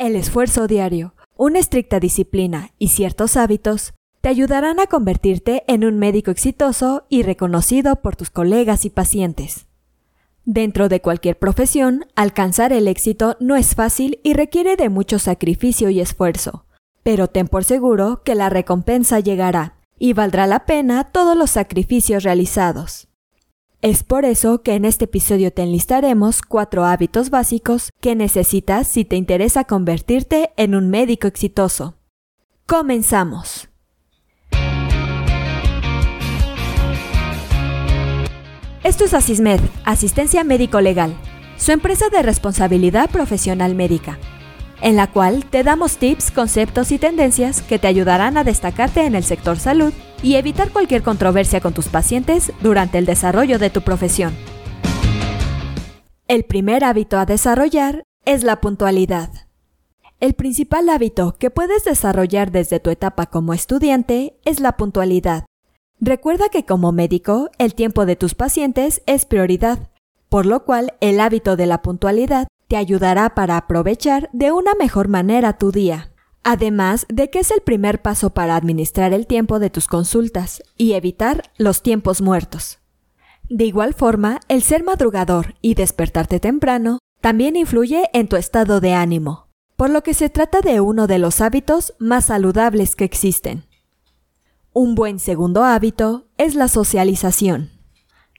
El esfuerzo diario, una estricta disciplina y ciertos hábitos te ayudarán a convertirte en un médico exitoso y reconocido por tus colegas y pacientes. Dentro de cualquier profesión, alcanzar el éxito no es fácil y requiere de mucho sacrificio y esfuerzo, pero ten por seguro que la recompensa llegará y valdrá la pena todos los sacrificios realizados. Es por eso que en este episodio te enlistaremos cuatro hábitos básicos que necesitas si te interesa convertirte en un médico exitoso. Comenzamos. Esto es Asismed, Asistencia Médico Legal, su empresa de responsabilidad profesional médica, en la cual te damos tips, conceptos y tendencias que te ayudarán a destacarte en el sector salud y evitar cualquier controversia con tus pacientes durante el desarrollo de tu profesión. El primer hábito a desarrollar es la puntualidad. El principal hábito que puedes desarrollar desde tu etapa como estudiante es la puntualidad. Recuerda que como médico, el tiempo de tus pacientes es prioridad, por lo cual el hábito de la puntualidad te ayudará para aprovechar de una mejor manera tu día. Además de que es el primer paso para administrar el tiempo de tus consultas y evitar los tiempos muertos. De igual forma, el ser madrugador y despertarte temprano también influye en tu estado de ánimo, por lo que se trata de uno de los hábitos más saludables que existen. Un buen segundo hábito es la socialización.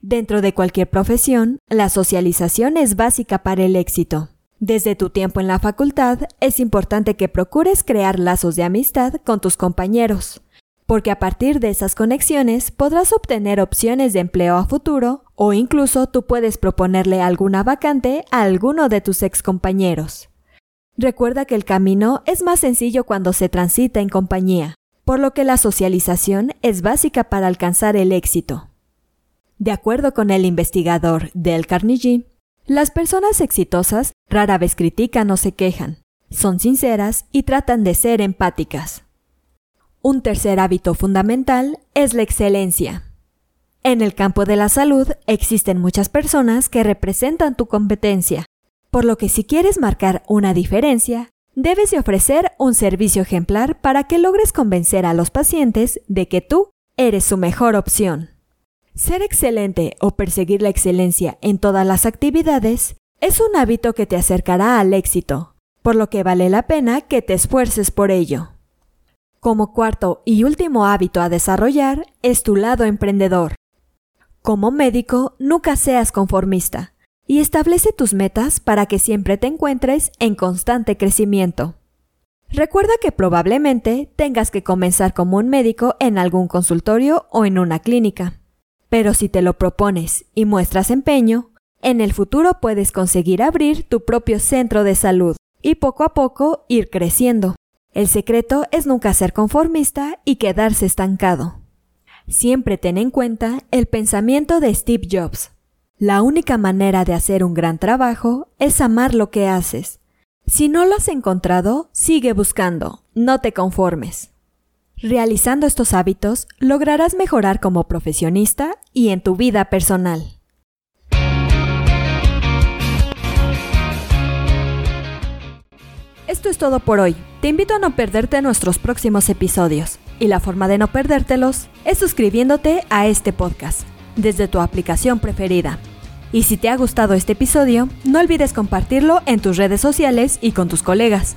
Dentro de cualquier profesión, la socialización es básica para el éxito. Desde tu tiempo en la facultad, es importante que procures crear lazos de amistad con tus compañeros, porque a partir de esas conexiones podrás obtener opciones de empleo a futuro o incluso tú puedes proponerle alguna vacante a alguno de tus ex compañeros. Recuerda que el camino es más sencillo cuando se transita en compañía por lo que la socialización es básica para alcanzar el éxito. De acuerdo con el investigador Del Carnegie, las personas exitosas rara vez critican o se quejan, son sinceras y tratan de ser empáticas. Un tercer hábito fundamental es la excelencia. En el campo de la salud existen muchas personas que representan tu competencia, por lo que si quieres marcar una diferencia, Debes de ofrecer un servicio ejemplar para que logres convencer a los pacientes de que tú eres su mejor opción. Ser excelente o perseguir la excelencia en todas las actividades es un hábito que te acercará al éxito, por lo que vale la pena que te esfuerces por ello. Como cuarto y último hábito a desarrollar es tu lado emprendedor. Como médico, nunca seas conformista y establece tus metas para que siempre te encuentres en constante crecimiento. Recuerda que probablemente tengas que comenzar como un médico en algún consultorio o en una clínica. Pero si te lo propones y muestras empeño, en el futuro puedes conseguir abrir tu propio centro de salud y poco a poco ir creciendo. El secreto es nunca ser conformista y quedarse estancado. Siempre ten en cuenta el pensamiento de Steve Jobs, la única manera de hacer un gran trabajo es amar lo que haces. Si no lo has encontrado, sigue buscando, no te conformes. Realizando estos hábitos, lograrás mejorar como profesionista y en tu vida personal. Esto es todo por hoy. Te invito a no perderte nuestros próximos episodios. Y la forma de no perdértelos es suscribiéndote a este podcast desde tu aplicación preferida. Y si te ha gustado este episodio, no olvides compartirlo en tus redes sociales y con tus colegas.